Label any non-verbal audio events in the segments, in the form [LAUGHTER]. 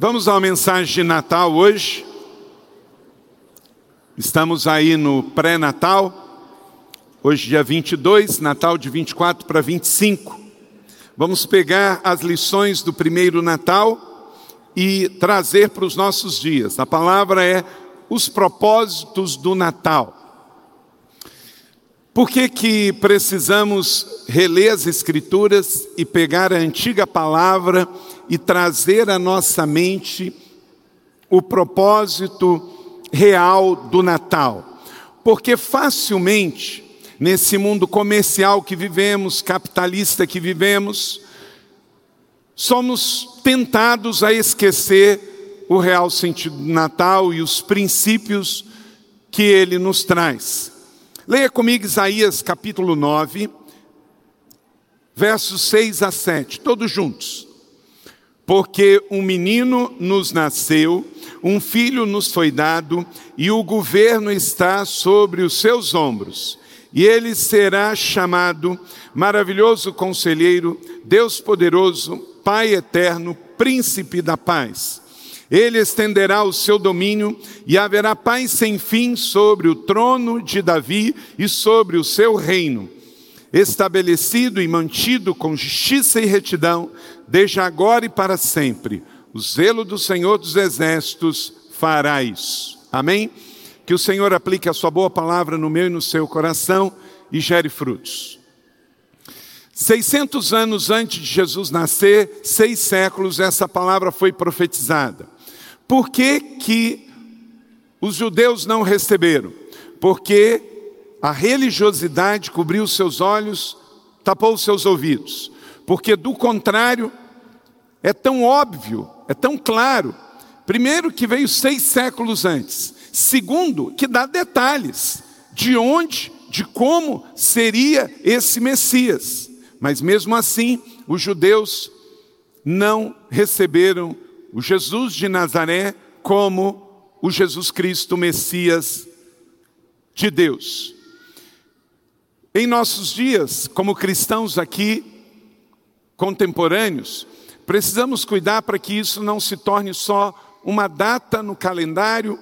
Vamos uma mensagem de Natal hoje. Estamos aí no pré-natal. Hoje, dia 22, Natal de 24 para 25. Vamos pegar as lições do primeiro Natal e trazer para os nossos dias. A palavra é os propósitos do Natal. Por que, que precisamos reler as Escrituras e pegar a antiga palavra e trazer à nossa mente o propósito real do Natal? Porque facilmente, nesse mundo comercial que vivemos, capitalista que vivemos, somos tentados a esquecer o real sentido do Natal e os princípios que ele nos traz. Leia comigo Isaías capítulo 9, versos 6 a 7, todos juntos. Porque um menino nos nasceu, um filho nos foi dado, e o governo está sobre os seus ombros. E ele será chamado Maravilhoso Conselheiro, Deus Poderoso, Pai Eterno, Príncipe da Paz. Ele estenderá o seu domínio e haverá paz sem fim sobre o trono de Davi e sobre o seu reino, estabelecido e mantido com justiça e retidão, desde agora e para sempre. O zelo do Senhor dos Exércitos fará isso. Amém? Que o Senhor aplique a sua boa palavra no meu e no seu coração e gere frutos. 600 anos antes de Jesus nascer, seis séculos, essa palavra foi profetizada. Por que, que os judeus não receberam? Porque a religiosidade cobriu seus olhos, tapou seus ouvidos. Porque, do contrário, é tão óbvio, é tão claro. Primeiro, que veio seis séculos antes. Segundo, que dá detalhes de onde, de como seria esse Messias. Mas mesmo assim, os judeus não receberam o Jesus de Nazaré como o Jesus Cristo, Messias de Deus. Em nossos dias, como cristãos aqui, contemporâneos, precisamos cuidar para que isso não se torne só uma data no calendário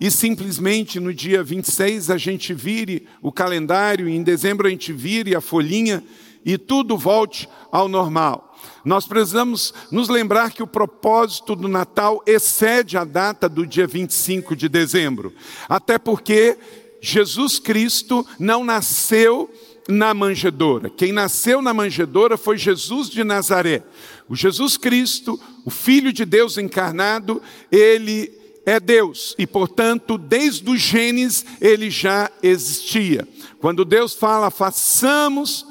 e simplesmente no dia 26 a gente vire o calendário, e em dezembro a gente vire a folhinha e tudo volte ao normal. Nós precisamos nos lembrar que o propósito do Natal excede a data do dia 25 de dezembro, até porque Jesus Cristo não nasceu na manjedoura. Quem nasceu na manjedoura foi Jesus de Nazaré. O Jesus Cristo, o Filho de Deus encarnado, ele é Deus e, portanto, desde o Gênesis ele já existia. Quando Deus fala, façamos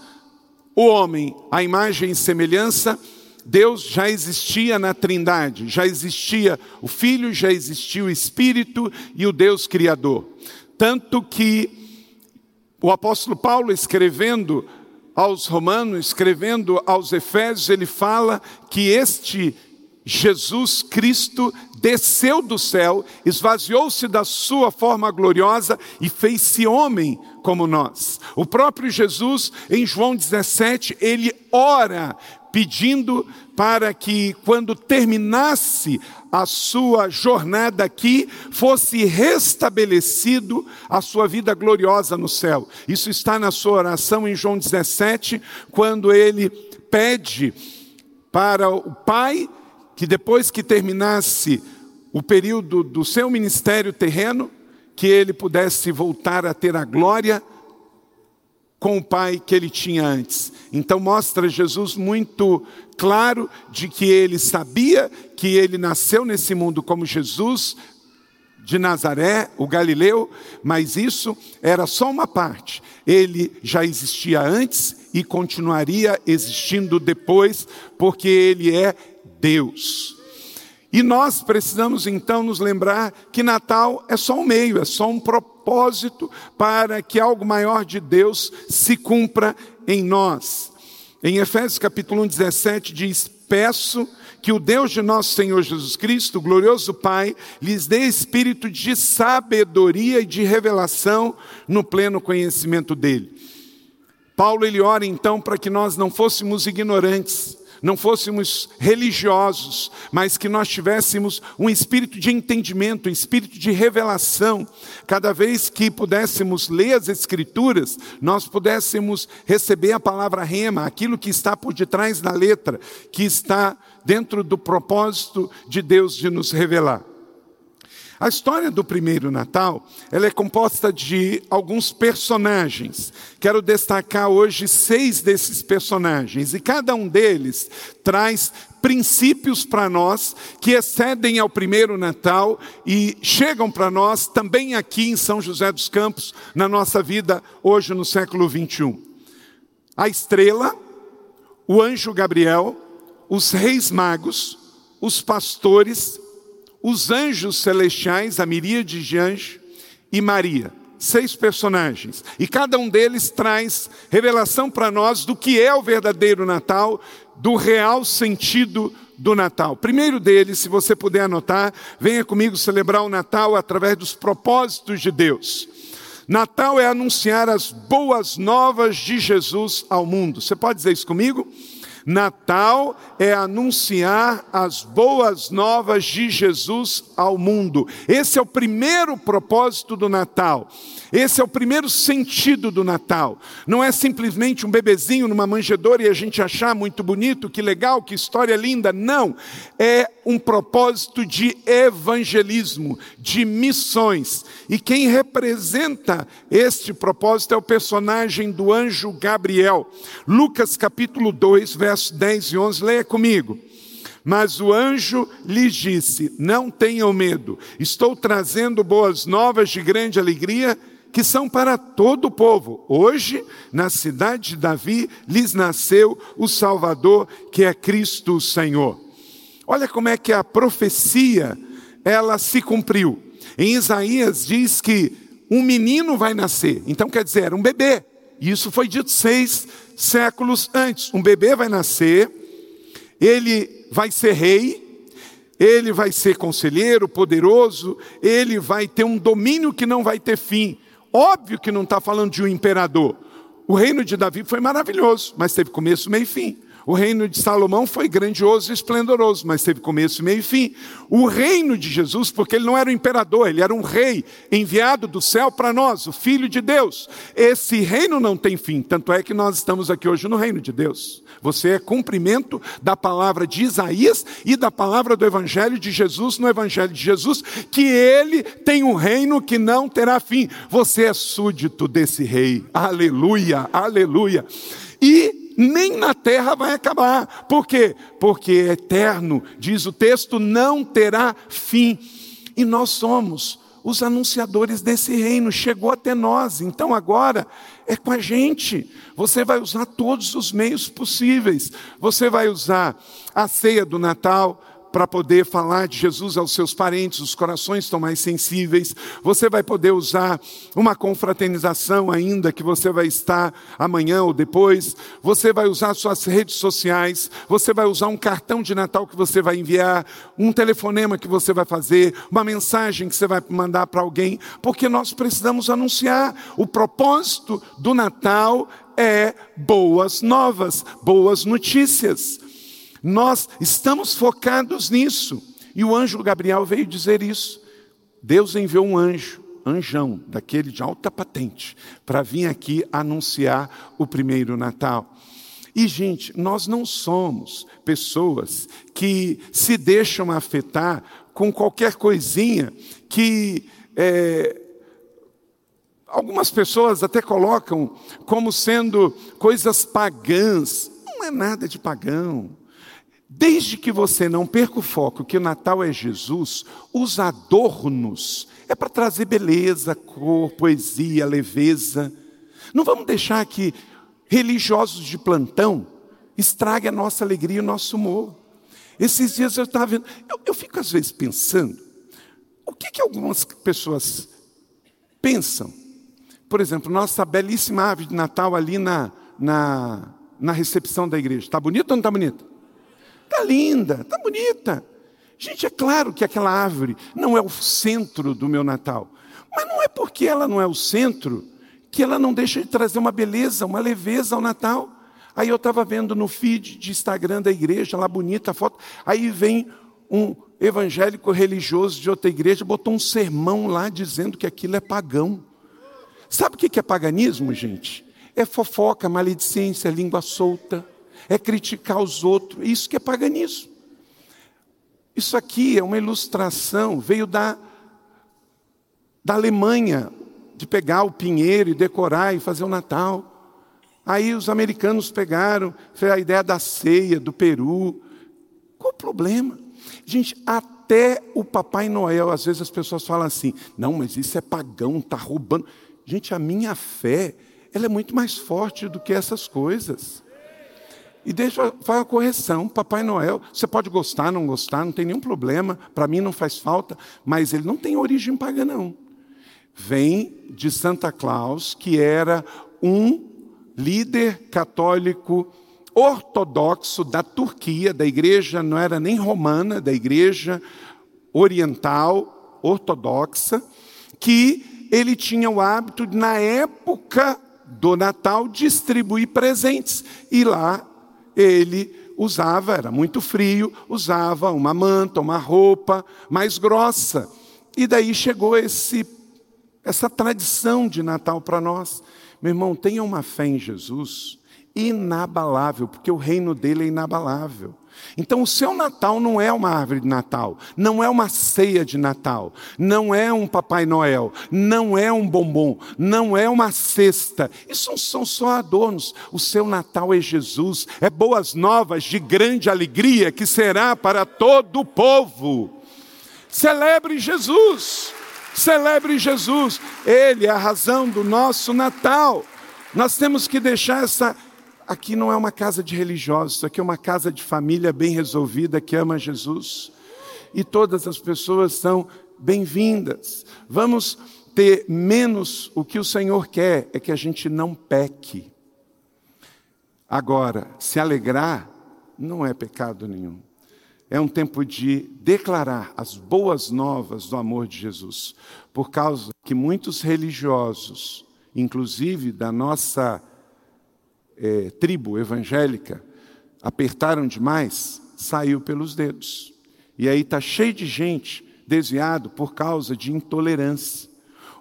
o homem, a imagem e semelhança, Deus já existia na Trindade, já existia o Filho, já existia o Espírito e o Deus Criador. Tanto que o apóstolo Paulo, escrevendo aos Romanos, escrevendo aos Efésios, ele fala que este Jesus Cristo desceu do céu, esvaziou-se da sua forma gloriosa e fez-se homem como nós. O próprio Jesus, em João 17, ele ora pedindo para que, quando terminasse a sua jornada aqui, fosse restabelecido a sua vida gloriosa no céu. Isso está na sua oração em João 17, quando ele pede para o Pai que depois que terminasse o período do seu ministério terreno, que ele pudesse voltar a ter a glória com o Pai que ele tinha antes. Então mostra Jesus muito claro de que ele sabia que ele nasceu nesse mundo como Jesus de Nazaré, o Galileu, mas isso era só uma parte. Ele já existia antes e continuaria existindo depois, porque ele é Deus. E nós precisamos então nos lembrar que Natal é só um meio, é só um propósito para que algo maior de Deus se cumpra em nós. Em Efésios capítulo 1, 17 diz: Peço que o Deus de nosso Senhor Jesus Cristo, glorioso Pai, lhes dê espírito de sabedoria e de revelação no pleno conhecimento dele. Paulo ele ora então para que nós não fôssemos ignorantes, não fôssemos religiosos, mas que nós tivéssemos um espírito de entendimento, um espírito de revelação. Cada vez que pudéssemos ler as Escrituras, nós pudéssemos receber a palavra rema, aquilo que está por detrás da letra, que está dentro do propósito de Deus de nos revelar. A história do primeiro Natal, ela é composta de alguns personagens. Quero destacar hoje seis desses personagens e cada um deles traz princípios para nós que excedem ao primeiro Natal e chegam para nós também aqui em São José dos Campos, na nossa vida hoje no século 21. A estrela, o anjo Gabriel, os reis magos, os pastores os anjos celestiais, a miríade de anjos e Maria. Seis personagens. E cada um deles traz revelação para nós do que é o verdadeiro Natal, do real sentido do Natal. Primeiro deles, se você puder anotar, venha comigo celebrar o Natal através dos propósitos de Deus. Natal é anunciar as boas novas de Jesus ao mundo. Você pode dizer isso comigo? Natal é anunciar as boas novas de Jesus ao mundo. Esse é o primeiro propósito do Natal. Esse é o primeiro sentido do Natal. Não é simplesmente um bebezinho numa manjedoura e a gente achar muito bonito, que legal, que história linda. Não. É um propósito de evangelismo, de missões. E quem representa este propósito é o personagem do anjo Gabriel. Lucas capítulo 2, versos 10 e 11. Leia comigo. Mas o anjo lhes disse: Não tenham medo, estou trazendo boas novas de grande alegria que são para todo o povo. Hoje, na cidade de Davi, lhes nasceu o Salvador, que é Cristo o Senhor. Olha como é que a profecia ela se cumpriu. Em Isaías diz que um menino vai nascer. Então quer dizer, um bebê. E isso foi dito seis séculos antes. Um bebê vai nascer, ele vai ser rei, ele vai ser conselheiro poderoso, ele vai ter um domínio que não vai ter fim. Óbvio que não está falando de um imperador. O reino de Davi foi maravilhoso, mas teve começo, meio e fim. O reino de Salomão foi grandioso e esplendoroso, mas teve começo, meio e fim. O reino de Jesus, porque ele não era um imperador, ele era um rei enviado do céu para nós, o Filho de Deus. Esse reino não tem fim, tanto é que nós estamos aqui hoje no reino de Deus. Você é cumprimento da palavra de Isaías e da palavra do Evangelho de Jesus no Evangelho de Jesus, que ele tem um reino que não terá fim. Você é súdito desse rei. Aleluia, aleluia. E nem na terra vai acabar. Por quê? Porque é eterno, diz o texto, não terá fim. E nós somos os anunciadores desse reino, chegou até nós, então agora é com a gente. Você vai usar todos os meios possíveis. Você vai usar a ceia do Natal, para poder falar de Jesus aos seus parentes, os corações estão mais sensíveis. Você vai poder usar uma confraternização ainda que você vai estar amanhã ou depois. Você vai usar suas redes sociais. Você vai usar um cartão de Natal que você vai enviar, um telefonema que você vai fazer, uma mensagem que você vai mandar para alguém, porque nós precisamos anunciar. O propósito do Natal é boas novas, boas notícias. Nós estamos focados nisso. E o anjo Gabriel veio dizer isso. Deus enviou um anjo, anjão, daquele de alta patente, para vir aqui anunciar o primeiro Natal. E, gente, nós não somos pessoas que se deixam afetar com qualquer coisinha que. É, algumas pessoas até colocam como sendo coisas pagãs. Não é nada de pagão. Desde que você não perca o foco que o Natal é Jesus, os adornos é para trazer beleza, cor, poesia, leveza. Não vamos deixar que religiosos de plantão estrague a nossa alegria e o nosso humor. Esses dias eu estava vendo, eu, eu, fico às vezes pensando, o que, que algumas pessoas pensam? Por exemplo, nossa belíssima árvore de Natal ali na, na, na recepção da igreja. Está bonita ou não está bonita? Está linda, está bonita. Gente, é claro que aquela árvore não é o centro do meu Natal. Mas não é porque ela não é o centro que ela não deixa de trazer uma beleza, uma leveza ao Natal. Aí eu estava vendo no feed de Instagram da igreja, lá bonita a foto. Aí vem um evangélico religioso de outra igreja, botou um sermão lá dizendo que aquilo é pagão. Sabe o que é paganismo, gente? É fofoca, maledicência, língua solta, é criticar os outros. Isso que é paganismo. Isso aqui é uma ilustração, veio da, da Alemanha, de pegar o pinheiro e decorar e fazer o Natal. Aí os americanos pegaram, foi a ideia da ceia do Peru. Qual o problema? Gente, até o Papai Noel, às vezes as pessoas falam assim: não, mas isso é pagão, está roubando. Gente, a minha fé, ela é muito mais forte do que essas coisas. E deixa fazer uma correção: Papai Noel, você pode gostar, não gostar, não tem nenhum problema, para mim não faz falta, mas ele não tem origem pagã, não. Vem de Santa Claus, que era um líder católico ortodoxo da Turquia, da igreja não era nem romana, da igreja oriental ortodoxa, que ele tinha o hábito na época do Natal, distribuir presentes. E lá ele usava, era muito frio, usava uma manta, uma roupa mais grossa. E daí chegou esse, essa tradição de Natal para nós. Meu irmão, tenha uma fé em Jesus inabalável, porque o reino dele é inabalável. Então, o seu Natal não é uma árvore de Natal, não é uma ceia de Natal, não é um Papai Noel, não é um bombom, não é uma cesta. Isso são só adornos. O seu Natal é Jesus, é boas novas de grande alegria que será para todo o povo. Celebre Jesus. Celebre Jesus, Ele é a razão do nosso Natal. Nós temos que deixar essa. Aqui não é uma casa de religiosos, isso aqui é uma casa de família bem resolvida que ama Jesus. E todas as pessoas são bem-vindas. Vamos ter menos o que o Senhor quer é que a gente não peque. Agora, se alegrar não é pecado nenhum é um tempo de declarar as boas novas do amor de Jesus, por causa que muitos religiosos, inclusive da nossa é, tribo evangélica, apertaram demais, saiu pelos dedos. E aí está cheio de gente desviado por causa de intolerância.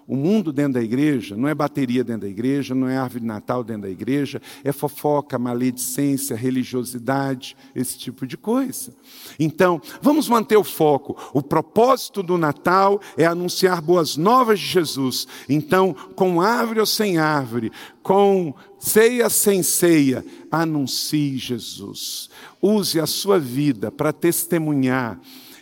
O mundo dentro da igreja não é bateria dentro da igreja, não é árvore de Natal dentro da igreja, é fofoca, maledicência, religiosidade, esse tipo de coisa. Então, vamos manter o foco. O propósito do Natal é anunciar boas novas de Jesus. Então, com árvore ou sem árvore, com ceia sem ceia, anuncie Jesus. Use a sua vida para testemunhar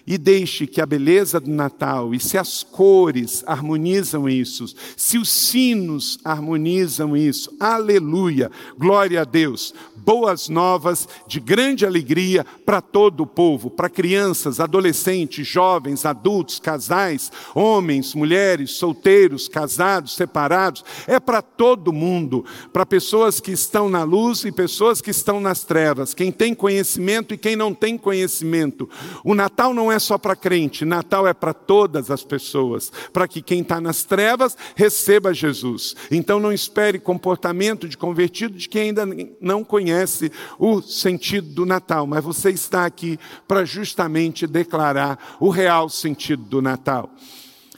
e deixe que a beleza do Natal e se as cores harmonizam isso, se os sinos harmonizam isso, aleluia, glória a Deus, boas novas de grande alegria para todo o povo, para crianças, adolescentes, jovens, adultos, casais, homens, mulheres, solteiros, casados, separados, é para todo mundo, para pessoas que estão na luz e pessoas que estão nas trevas, quem tem conhecimento e quem não tem conhecimento. O Natal não é é só para crente, Natal é para todas as pessoas, para que quem está nas trevas receba Jesus. Então não espere comportamento de convertido de quem ainda não conhece o sentido do Natal, mas você está aqui para justamente declarar o real sentido do Natal.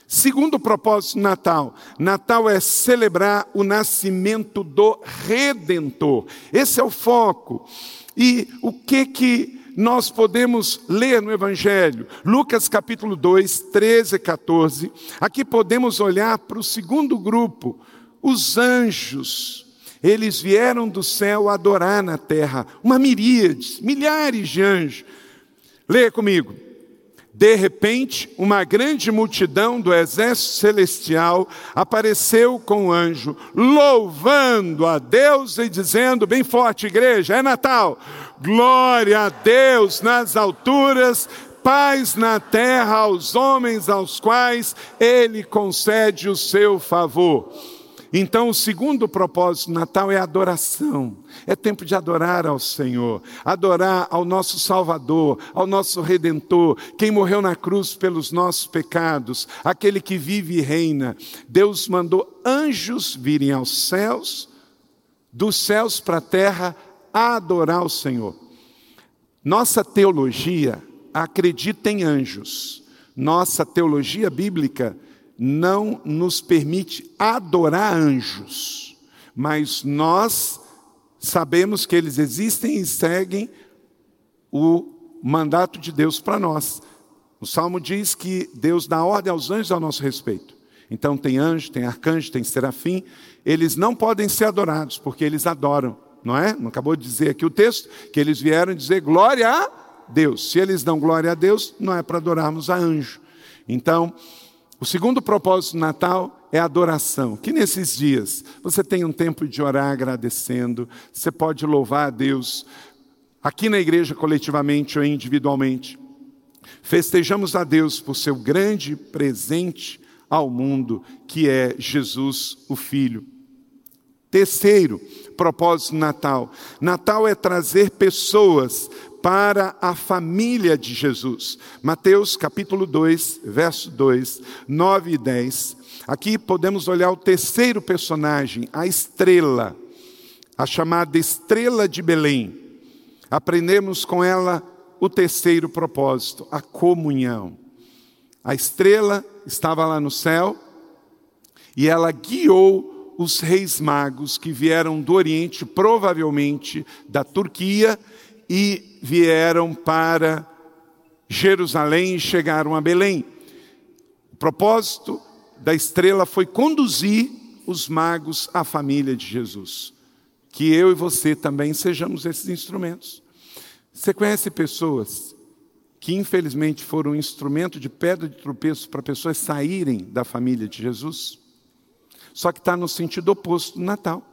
Segundo propósito do Natal, Natal é celebrar o nascimento do Redentor. Esse é o foco. E o que que nós podemos ler no Evangelho, Lucas capítulo 2, 13 e 14. Aqui podemos olhar para o segundo grupo, os anjos. Eles vieram do céu adorar na terra, uma miríade, milhares de anjos. Leia comigo. De repente, uma grande multidão do exército celestial apareceu com o anjo, louvando a Deus e dizendo, bem forte, igreja, é Natal, glória a Deus nas alturas, paz na terra aos homens aos quais Ele concede o seu favor. Então, o segundo propósito do Natal é adoração. É tempo de adorar ao Senhor, adorar ao nosso Salvador, ao nosso Redentor, quem morreu na cruz pelos nossos pecados, aquele que vive e reina. Deus mandou anjos virem aos céus, dos céus para a terra, adorar o Senhor. Nossa teologia acredita em anjos. Nossa teologia bíblica não nos permite adorar anjos, mas nós sabemos que eles existem e seguem o mandato de Deus para nós. O salmo diz que Deus dá ordem aos anjos ao nosso respeito. Então tem anjo, tem arcanjo, tem serafim. Eles não podem ser adorados, porque eles adoram, não é? Não acabou de dizer aqui o texto que eles vieram dizer glória a Deus. Se eles dão glória a Deus, não é para adorarmos a anjo. Então, o segundo propósito do Natal é adoração. Que nesses dias você tenha um tempo de orar agradecendo, você pode louvar a Deus, aqui na igreja coletivamente ou individualmente. Festejamos a Deus por seu grande presente ao mundo, que é Jesus, o Filho. Terceiro propósito do Natal: Natal é trazer pessoas para a família de Jesus. Mateus capítulo 2, verso 2, 9 e 10. Aqui podemos olhar o terceiro personagem, a estrela, a chamada estrela de Belém. Aprendemos com ela o terceiro propósito, a comunhão. A estrela estava lá no céu e ela guiou os reis magos que vieram do Oriente, provavelmente da Turquia, e vieram para Jerusalém e chegaram a Belém. O propósito da estrela foi conduzir os magos à família de Jesus. Que eu e você também sejamos esses instrumentos. Você conhece pessoas que infelizmente foram um instrumento de pedra de tropeço para pessoas saírem da família de Jesus? Só que está no sentido oposto do Natal.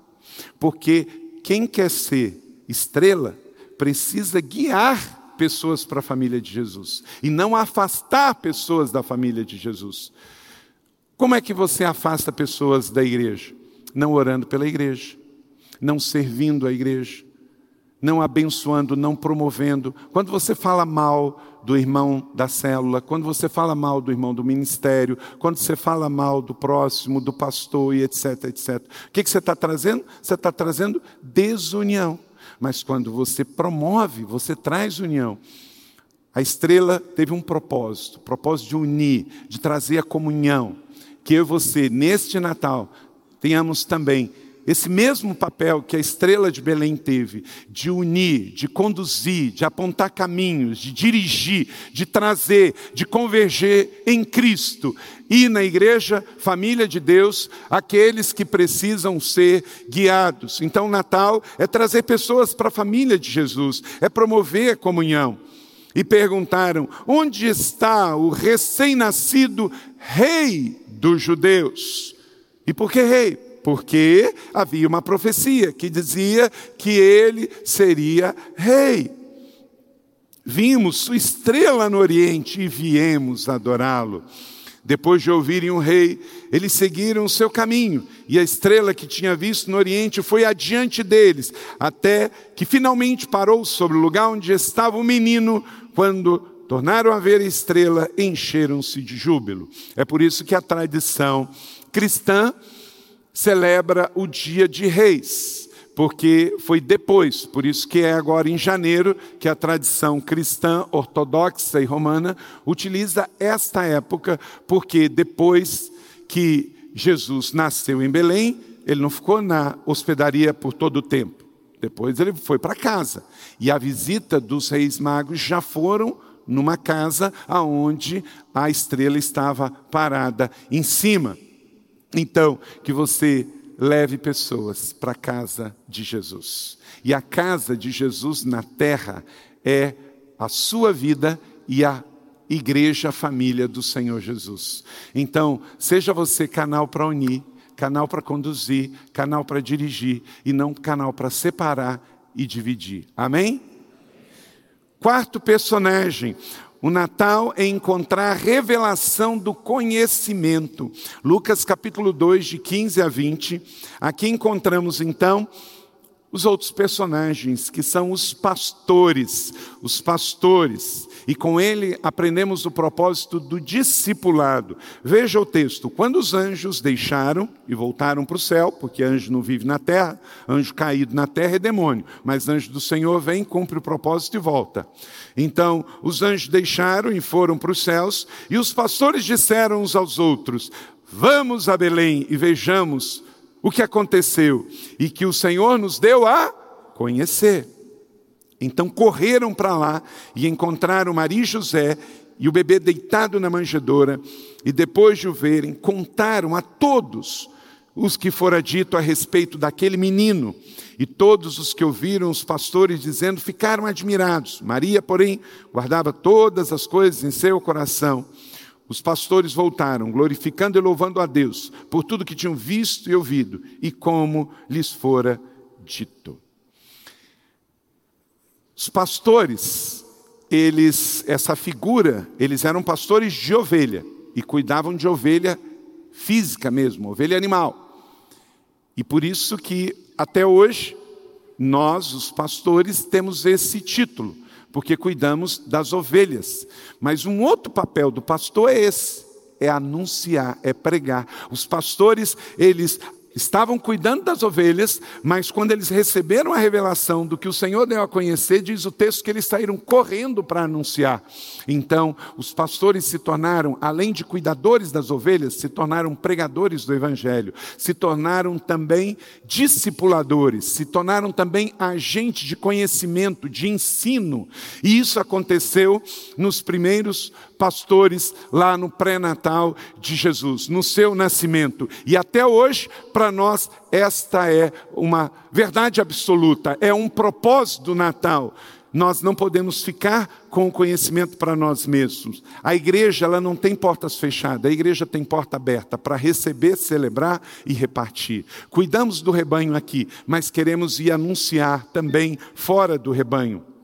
Porque quem quer ser estrela precisa guiar pessoas para a família de Jesus e não afastar pessoas da família de Jesus. Como é que você afasta pessoas da igreja? Não orando pela igreja, não servindo a igreja, não abençoando, não promovendo. Quando você fala mal do irmão da célula, quando você fala mal do irmão do ministério, quando você fala mal do próximo, do pastor e etc, etc. O que, que você está trazendo? Você está trazendo desunião. Mas quando você promove, você traz união. A estrela teve um propósito, propósito de unir, de trazer a comunhão. Que eu e você, neste Natal, tenhamos também esse mesmo papel que a estrela de Belém teve, de unir, de conduzir, de apontar caminhos, de dirigir, de trazer, de converger em Cristo. E na igreja, família de Deus, aqueles que precisam ser guiados. Então, Natal é trazer pessoas para a família de Jesus, é promover a comunhão. E perguntaram: onde está o recém-nascido rei dos judeus? E por que rei? Porque havia uma profecia que dizia que ele seria rei. Vimos sua estrela no Oriente e viemos adorá-lo. Depois de ouvirem o rei, eles seguiram o seu caminho, e a estrela que tinha visto no Oriente foi adiante deles, até que finalmente parou sobre o lugar onde estava o menino, quando tornaram a ver a estrela, encheram-se de júbilo. É por isso que a tradição cristã celebra o dia de reis, porque foi depois, por isso que é agora em janeiro que a tradição cristã, ortodoxa e romana utiliza esta época, porque depois que Jesus nasceu em Belém, ele não ficou na hospedaria por todo o tempo. Depois ele foi para casa. E a visita dos reis magos já foram numa casa aonde a estrela estava parada em cima. Então, que você leve pessoas para a casa de Jesus. E a casa de Jesus na terra é a sua vida e a igreja, a família do Senhor Jesus. Então, seja você canal para unir, canal para conduzir, canal para dirigir e não canal para separar e dividir. Amém? Quarto personagem, o Natal é encontrar a revelação do conhecimento. Lucas capítulo 2, de 15 a 20. Aqui encontramos então os outros personagens, que são os pastores, os pastores. E com ele aprendemos o propósito do discipulado. Veja o texto: quando os anjos deixaram e voltaram para o céu, porque anjo não vive na terra, anjo caído na terra é demônio, mas anjo do Senhor vem, cumpre o propósito e volta. Então, os anjos deixaram e foram para os céus, e os pastores disseram uns aos outros: Vamos a Belém e vejamos o que aconteceu e que o Senhor nos deu a conhecer. Então correram para lá e encontraram Maria e José e o bebê deitado na manjedoura, e depois de o verem, contaram a todos os que fora dito a respeito daquele menino. E todos os que ouviram os pastores dizendo ficaram admirados. Maria, porém, guardava todas as coisas em seu coração. Os pastores voltaram, glorificando e louvando a Deus por tudo que tinham visto e ouvido e como lhes fora dito. Os pastores, eles, essa figura, eles eram pastores de ovelha e cuidavam de ovelha física mesmo, ovelha animal. E por isso que até hoje nós, os pastores, temos esse título porque cuidamos das ovelhas. Mas um outro papel do pastor é esse: é anunciar, é pregar. Os pastores, eles estavam cuidando das ovelhas, mas quando eles receberam a revelação do que o Senhor deu a conhecer, diz o texto que eles saíram correndo para anunciar. Então, os pastores se tornaram, além de cuidadores das ovelhas, se tornaram pregadores do evangelho, se tornaram também discipuladores, se tornaram também agentes de conhecimento, de ensino. E isso aconteceu nos primeiros pastores lá no pré-natal de Jesus, no seu nascimento. E até hoje, para nós, esta é uma verdade absoluta, é um propósito do Natal. Nós não podemos ficar com o conhecimento para nós mesmos. A igreja ela não tem portas fechadas, a igreja tem porta aberta para receber, celebrar e repartir. Cuidamos do rebanho aqui, mas queremos ir anunciar também fora do rebanho.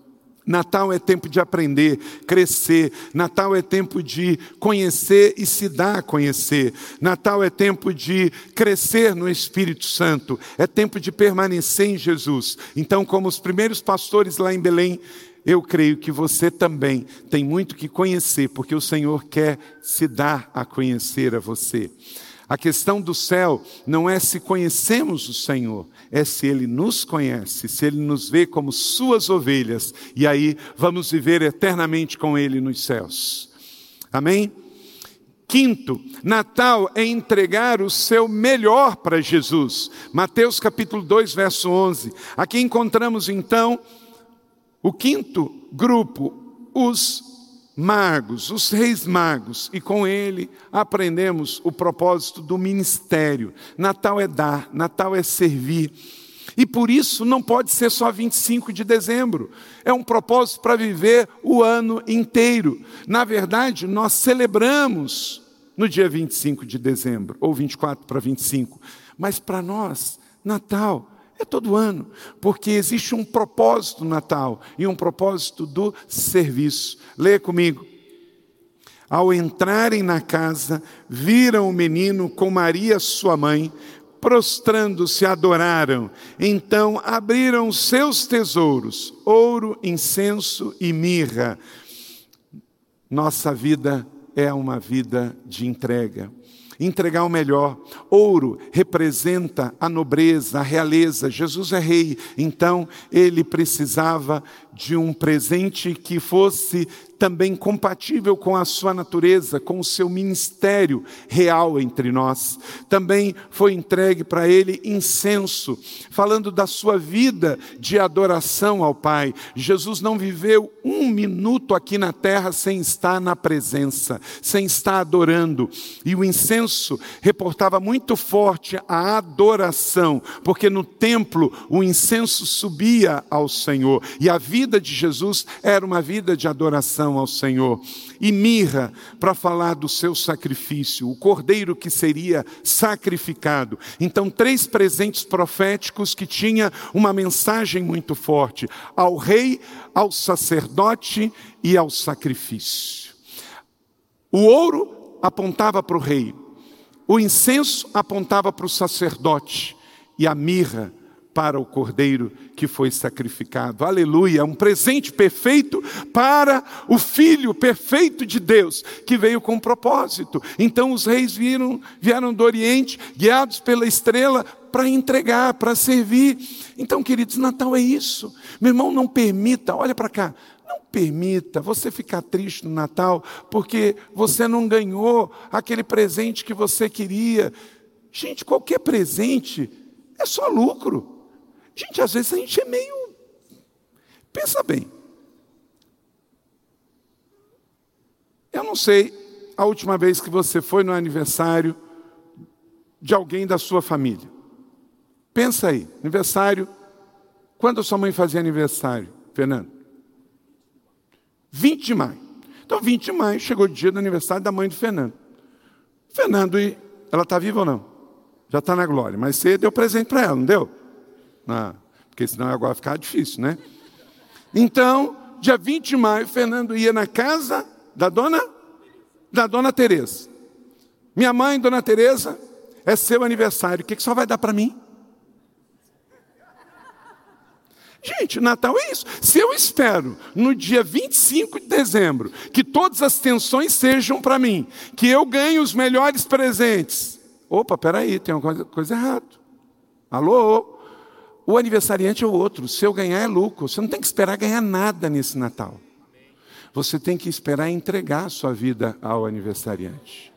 Natal é tempo de aprender, crescer. Natal é tempo de conhecer e se dar a conhecer. Natal é tempo de crescer no Espírito Santo. É tempo de permanecer em Jesus. Então, como os primeiros pastores lá em Belém, eu creio que você também tem muito que conhecer, porque o Senhor quer se dar a conhecer a você. A questão do céu não é se conhecemos o Senhor, é se Ele nos conhece, se Ele nos vê como Suas ovelhas, e aí vamos viver eternamente com Ele nos céus. Amém? Quinto, Natal é entregar o seu melhor para Jesus. Mateus capítulo 2, verso 11. Aqui encontramos então o quinto grupo, os magos, os reis magos, e com ele aprendemos o propósito do ministério. Natal é dar, Natal é servir. E por isso não pode ser só 25 de dezembro. É um propósito para viver o ano inteiro. Na verdade, nós celebramos no dia 25 de dezembro, ou 24 para 25. Mas para nós, Natal é todo ano, porque existe um propósito Natal e um propósito do serviço. Leia comigo. Ao entrarem na casa, viram o menino com Maria, sua mãe, prostrando-se, adoraram. Então abriram seus tesouros, ouro, incenso e mirra. Nossa vida é uma vida de entrega entregar o melhor. Ouro representa a nobreza, a realeza. Jesus é rei, então ele precisava de um presente que fosse também compatível com a sua natureza, com o seu ministério real entre nós. Também foi entregue para ele incenso, falando da sua vida de adoração ao Pai. Jesus não viveu um minuto aqui na terra sem estar na presença, sem estar adorando. E o incenso reportava muito forte a adoração, porque no templo o incenso subia ao Senhor e a vida de Jesus era uma vida de adoração ao Senhor, e mirra para falar do seu sacrifício, o cordeiro que seria sacrificado. Então, três presentes proféticos que tinha uma mensagem muito forte: ao rei, ao sacerdote e ao sacrifício. O ouro apontava para o rei, o incenso apontava para o sacerdote e a mirra para o cordeiro que foi sacrificado. Aleluia! Um presente perfeito para o filho perfeito de Deus, que veio com propósito. Então os reis vieram, vieram do Oriente, guiados pela estrela, para entregar, para servir. Então, queridos, Natal é isso. Meu irmão, não permita, olha para cá, não permita você ficar triste no Natal porque você não ganhou aquele presente que você queria. Gente, qualquer presente é só lucro. Gente, às vezes a gente é meio. Pensa bem. Eu não sei a última vez que você foi no aniversário de alguém da sua família. Pensa aí, aniversário. Quando a sua mãe fazia aniversário, Fernando? 20 de maio. Então, 20 de maio chegou o dia do aniversário da mãe do Fernando. Fernando, ela está viva ou não? Já está na glória, mas você deu presente para ela, não deu? Ah, porque senão agora ficar difícil, né? Então, dia 20 de maio, Fernando ia na casa da dona da dona Teresa. Minha mãe, dona Teresa, é seu aniversário. O que, que só vai dar para mim? Gente, Natal é isso. Se eu espero no dia 25 de dezembro que todas as tensões sejam para mim, que eu ganhe os melhores presentes. Opa, peraí, tem uma coisa, coisa errada. Alô? O aniversariante é o outro. Se eu ganhar é lucro. Você não tem que esperar ganhar nada nesse Natal. Você tem que esperar entregar a sua vida ao aniversariante.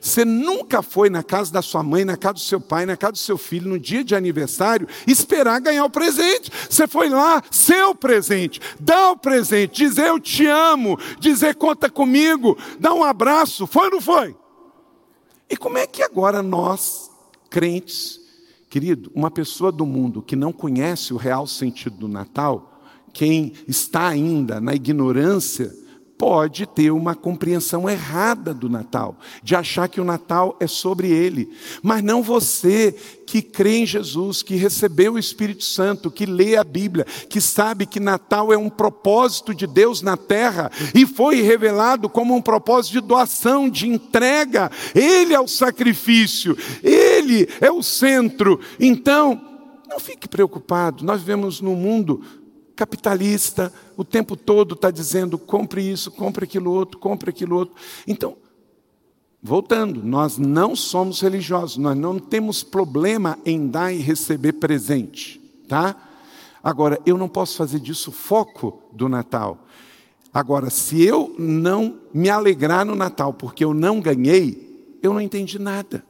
Você nunca foi na casa da sua mãe, na casa do seu pai, na casa do seu filho, no dia de aniversário, esperar ganhar o presente. Você foi lá, seu presente, dá o presente, dizer eu te amo, dizer conta comigo, dá um abraço. Foi ou não foi? E como é que agora nós, crentes, Querido, uma pessoa do mundo que não conhece o real sentido do Natal, quem está ainda na ignorância, pode ter uma compreensão errada do Natal, de achar que o Natal é sobre ele. Mas não você que crê em Jesus, que recebeu o Espírito Santo, que lê a Bíblia, que sabe que Natal é um propósito de Deus na terra e foi revelado como um propósito de doação, de entrega. Ele é o sacrifício, ele é o centro. Então, não fique preocupado, nós vivemos num mundo capitalista, o tempo todo está dizendo: compre isso, compre aquilo outro, compre aquilo outro. Então, voltando, nós não somos religiosos, nós não temos problema em dar e receber presente, tá? Agora, eu não posso fazer disso foco do Natal. Agora, se eu não me alegrar no Natal porque eu não ganhei, eu não entendi nada.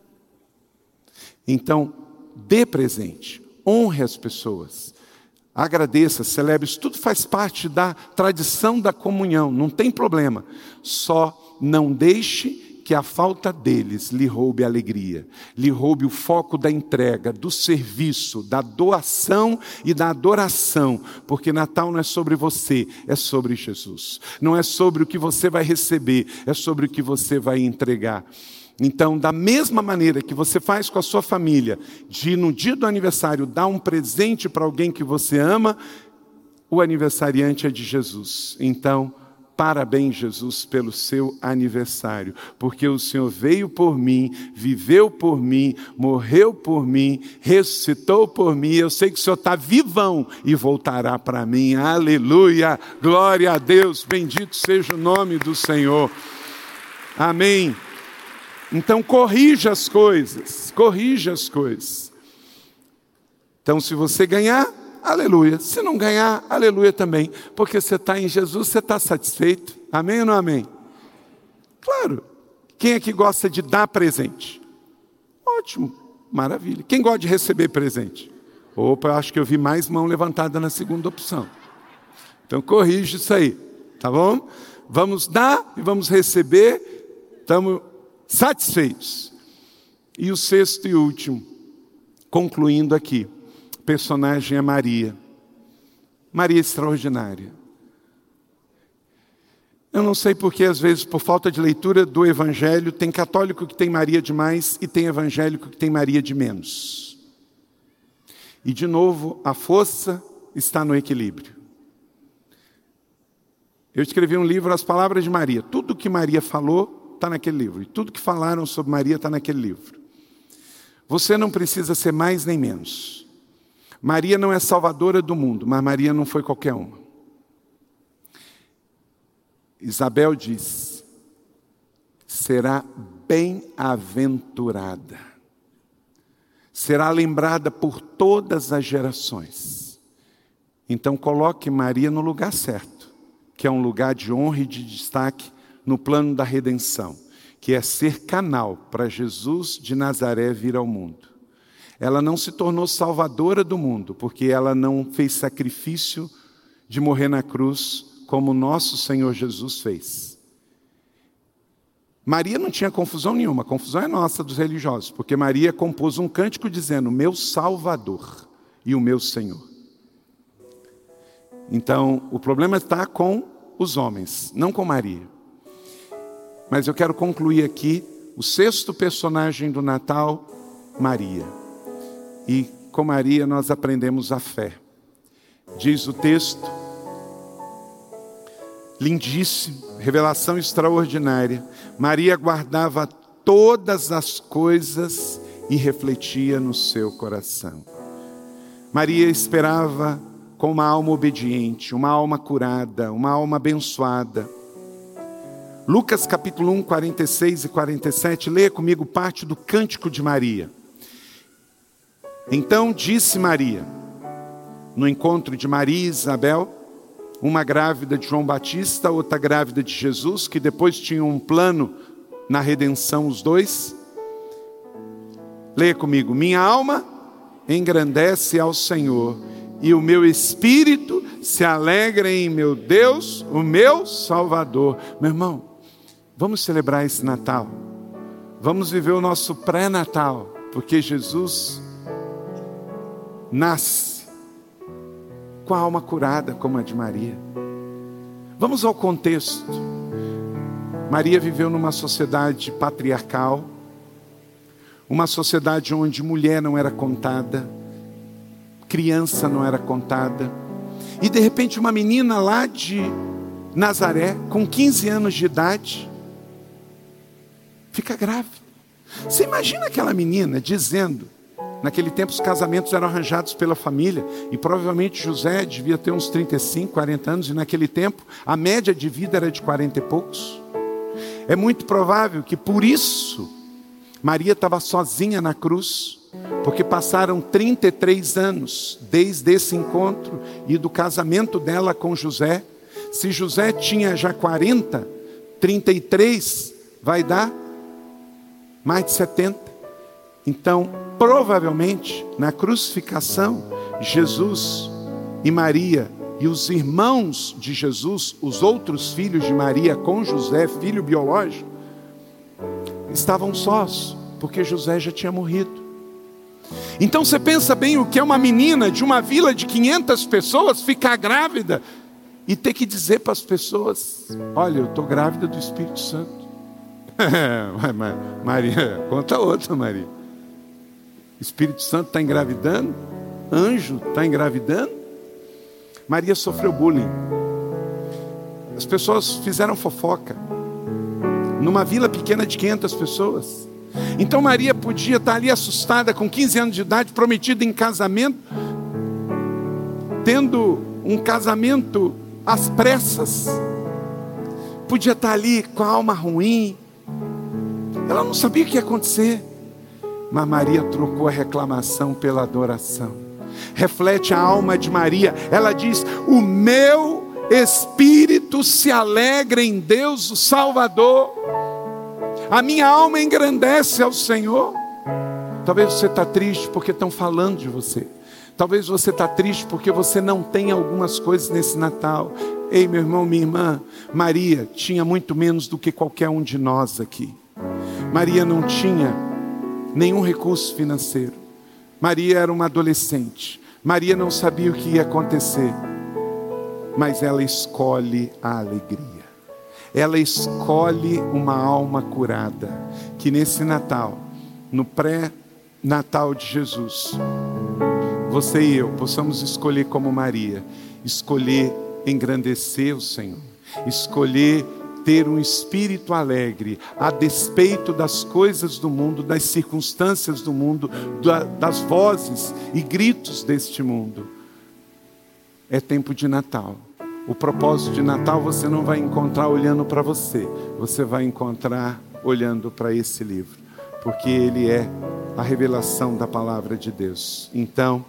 Então, dê presente, honre as pessoas, agradeça, celebre, isso tudo faz parte da tradição da comunhão, não tem problema. Só não deixe que a falta deles lhe roube a alegria, lhe roube o foco da entrega, do serviço, da doação e da adoração, porque Natal não é sobre você, é sobre Jesus. Não é sobre o que você vai receber, é sobre o que você vai entregar. Então, da mesma maneira que você faz com a sua família, de no dia do aniversário dar um presente para alguém que você ama, o aniversariante é de Jesus. Então, parabéns, Jesus, pelo seu aniversário, porque o Senhor veio por mim, viveu por mim, morreu por mim, ressuscitou por mim. Eu sei que o Senhor está vivão e voltará para mim. Aleluia, glória a Deus, bendito seja o nome do Senhor. Amém. Então corrija as coisas, corrija as coisas. Então, se você ganhar, aleluia. Se não ganhar, aleluia também. Porque você está em Jesus, você está satisfeito. Amém ou não amém? Claro. Quem é que gosta de dar presente? Ótimo, maravilha. Quem gosta de receber presente? Opa, acho que eu vi mais mão levantada na segunda opção. Então corrija isso aí, tá bom? Vamos dar e vamos receber. Estamos satisfeitos. E o sexto e último, concluindo aqui, personagem é Maria. Maria extraordinária. Eu não sei porque, às vezes, por falta de leitura do Evangelho, tem católico que tem Maria demais e tem evangélico que tem Maria de menos. E, de novo, a força está no equilíbrio. Eu escrevi um livro, As Palavras de Maria. Tudo que Maria falou está naquele livro. E tudo que falaram sobre Maria está naquele livro. Você não precisa ser mais nem menos. Maria não é salvadora do mundo, mas Maria não foi qualquer uma. Isabel diz: será bem-aventurada, será lembrada por todas as gerações. Então, coloque Maria no lugar certo, que é um lugar de honra e de destaque no plano da redenção, que é ser canal para Jesus de Nazaré vir ao mundo. Ela não se tornou salvadora do mundo, porque ela não fez sacrifício de morrer na cruz como nosso Senhor Jesus fez. Maria não tinha confusão nenhuma, a confusão é nossa dos religiosos, porque Maria compôs um cântico dizendo: Meu Salvador e o meu Senhor. Então, o problema está com os homens, não com Maria. Mas eu quero concluir aqui o sexto personagem do Natal, Maria. E com Maria nós aprendemos a fé. Diz o texto, lindíssimo, revelação extraordinária. Maria guardava todas as coisas e refletia no seu coração. Maria esperava com uma alma obediente, uma alma curada, uma alma abençoada. Lucas capítulo 1, 46 e 47, leia comigo parte do cântico de Maria. Então disse Maria, no encontro de Maria e Isabel, uma grávida de João Batista, outra grávida de Jesus, que depois tinham um plano na redenção, os dois. Leia comigo: Minha alma engrandece ao Senhor, e o meu espírito se alegra em meu Deus, o meu Salvador. Meu irmão, vamos celebrar esse Natal, vamos viver o nosso pré-natal, porque Jesus nasce com a alma curada como a de Maria. Vamos ao contexto. Maria viveu numa sociedade patriarcal, uma sociedade onde mulher não era contada, criança não era contada, e de repente uma menina lá de Nazaré, com 15 anos de idade, fica grávida. Você imagina aquela menina dizendo: Naquele tempo os casamentos eram arranjados pela família e provavelmente José devia ter uns 35, 40 anos e naquele tempo a média de vida era de 40 e poucos. É muito provável que por isso Maria estava sozinha na cruz, porque passaram 33 anos desde esse encontro e do casamento dela com José. Se José tinha já 40, 33 vai dar mais de 70. Então, provavelmente, na crucificação, Jesus e Maria e os irmãos de Jesus, os outros filhos de Maria com José, filho biológico, estavam sós, porque José já tinha morrido. Então você pensa bem o que é uma menina de uma vila de 500 pessoas ficar grávida e ter que dizer para as pessoas: Olha, eu estou grávida do Espírito Santo. [LAUGHS] Maria, conta outra, Maria. Espírito Santo está engravidando, anjo está engravidando. Maria sofreu bullying. As pessoas fizeram fofoca. Numa vila pequena de 500 pessoas. Então Maria podia estar ali assustada, com 15 anos de idade, prometida em casamento, tendo um casamento às pressas. Podia estar ali com a alma ruim. Ela não sabia o que ia acontecer. Mas Maria trocou a reclamação pela adoração. Reflete a alma de Maria. Ela diz: O meu espírito se alegra em Deus, o Salvador. A minha alma engrandece ao Senhor. Talvez você está triste porque estão falando de você. Talvez você está triste porque você não tem algumas coisas nesse Natal. Ei, meu irmão, minha irmã, Maria tinha muito menos do que qualquer um de nós aqui. Maria não tinha nenhum recurso financeiro. Maria era uma adolescente. Maria não sabia o que ia acontecer. Mas ela escolhe a alegria. Ela escolhe uma alma curada. Que nesse Natal, no pré-natal de Jesus, você e eu possamos escolher como Maria, escolher engrandecer o Senhor, escolher ter um espírito alegre, a despeito das coisas do mundo, das circunstâncias do mundo, das vozes e gritos deste mundo. É tempo de Natal. O propósito de Natal você não vai encontrar olhando para você, você vai encontrar olhando para esse livro, porque ele é a revelação da palavra de Deus. Então,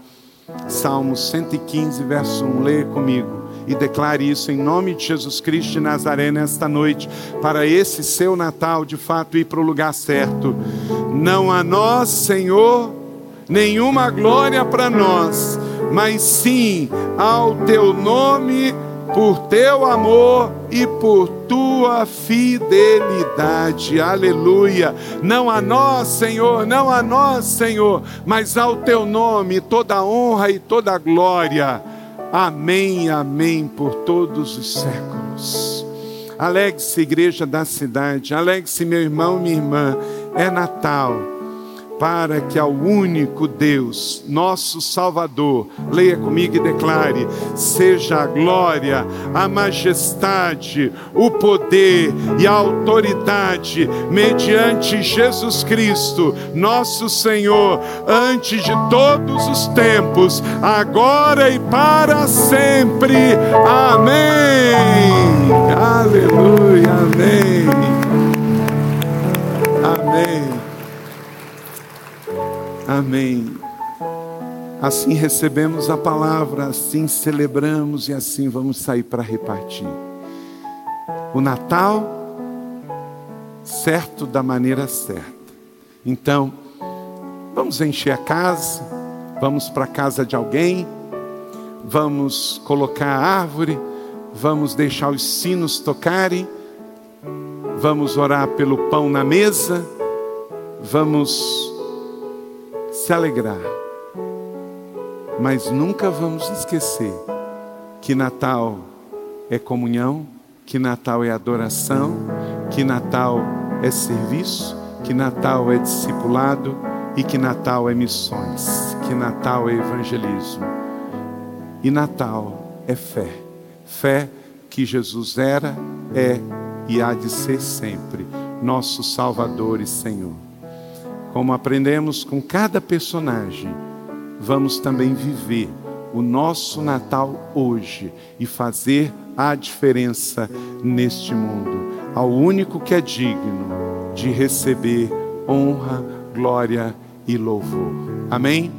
Salmos 115, verso 1, leia comigo e declare isso em nome de Jesus Cristo de Nazaré nesta noite, para esse seu Natal de fato ir para o lugar certo. Não a nós, Senhor, nenhuma glória para nós, mas sim ao teu nome por teu amor e por tua fidelidade. Aleluia. Não a nós, Senhor, não a nós, Senhor, mas ao teu nome toda honra e toda glória. Amém, amém por todos os séculos. Alegre-se, igreja da cidade, alegre-se, meu irmão, minha irmã. É Natal para que ao único Deus, nosso Salvador, leia comigo e declare: seja a glória, a majestade, o poder e a autoridade mediante Jesus Cristo, nosso Senhor, antes de todos os tempos, agora e para sempre. Amém. Aleluia. Amém. Amém. Assim recebemos a palavra, assim celebramos e assim vamos sair para repartir. O Natal certo da maneira certa. Então, vamos encher a casa, vamos para a casa de alguém, vamos colocar a árvore, vamos deixar os sinos tocarem, vamos orar pelo pão na mesa, vamos se alegrar. Mas nunca vamos esquecer que Natal é comunhão, que Natal é adoração, que Natal é serviço, que Natal é discipulado e que Natal é missões, que Natal é evangelismo. E Natal é fé. Fé que Jesus era, é e há de ser sempre nosso Salvador e Senhor. Como aprendemos com cada personagem, vamos também viver o nosso Natal hoje e fazer a diferença neste mundo, ao único que é digno de receber honra, glória e louvor. Amém?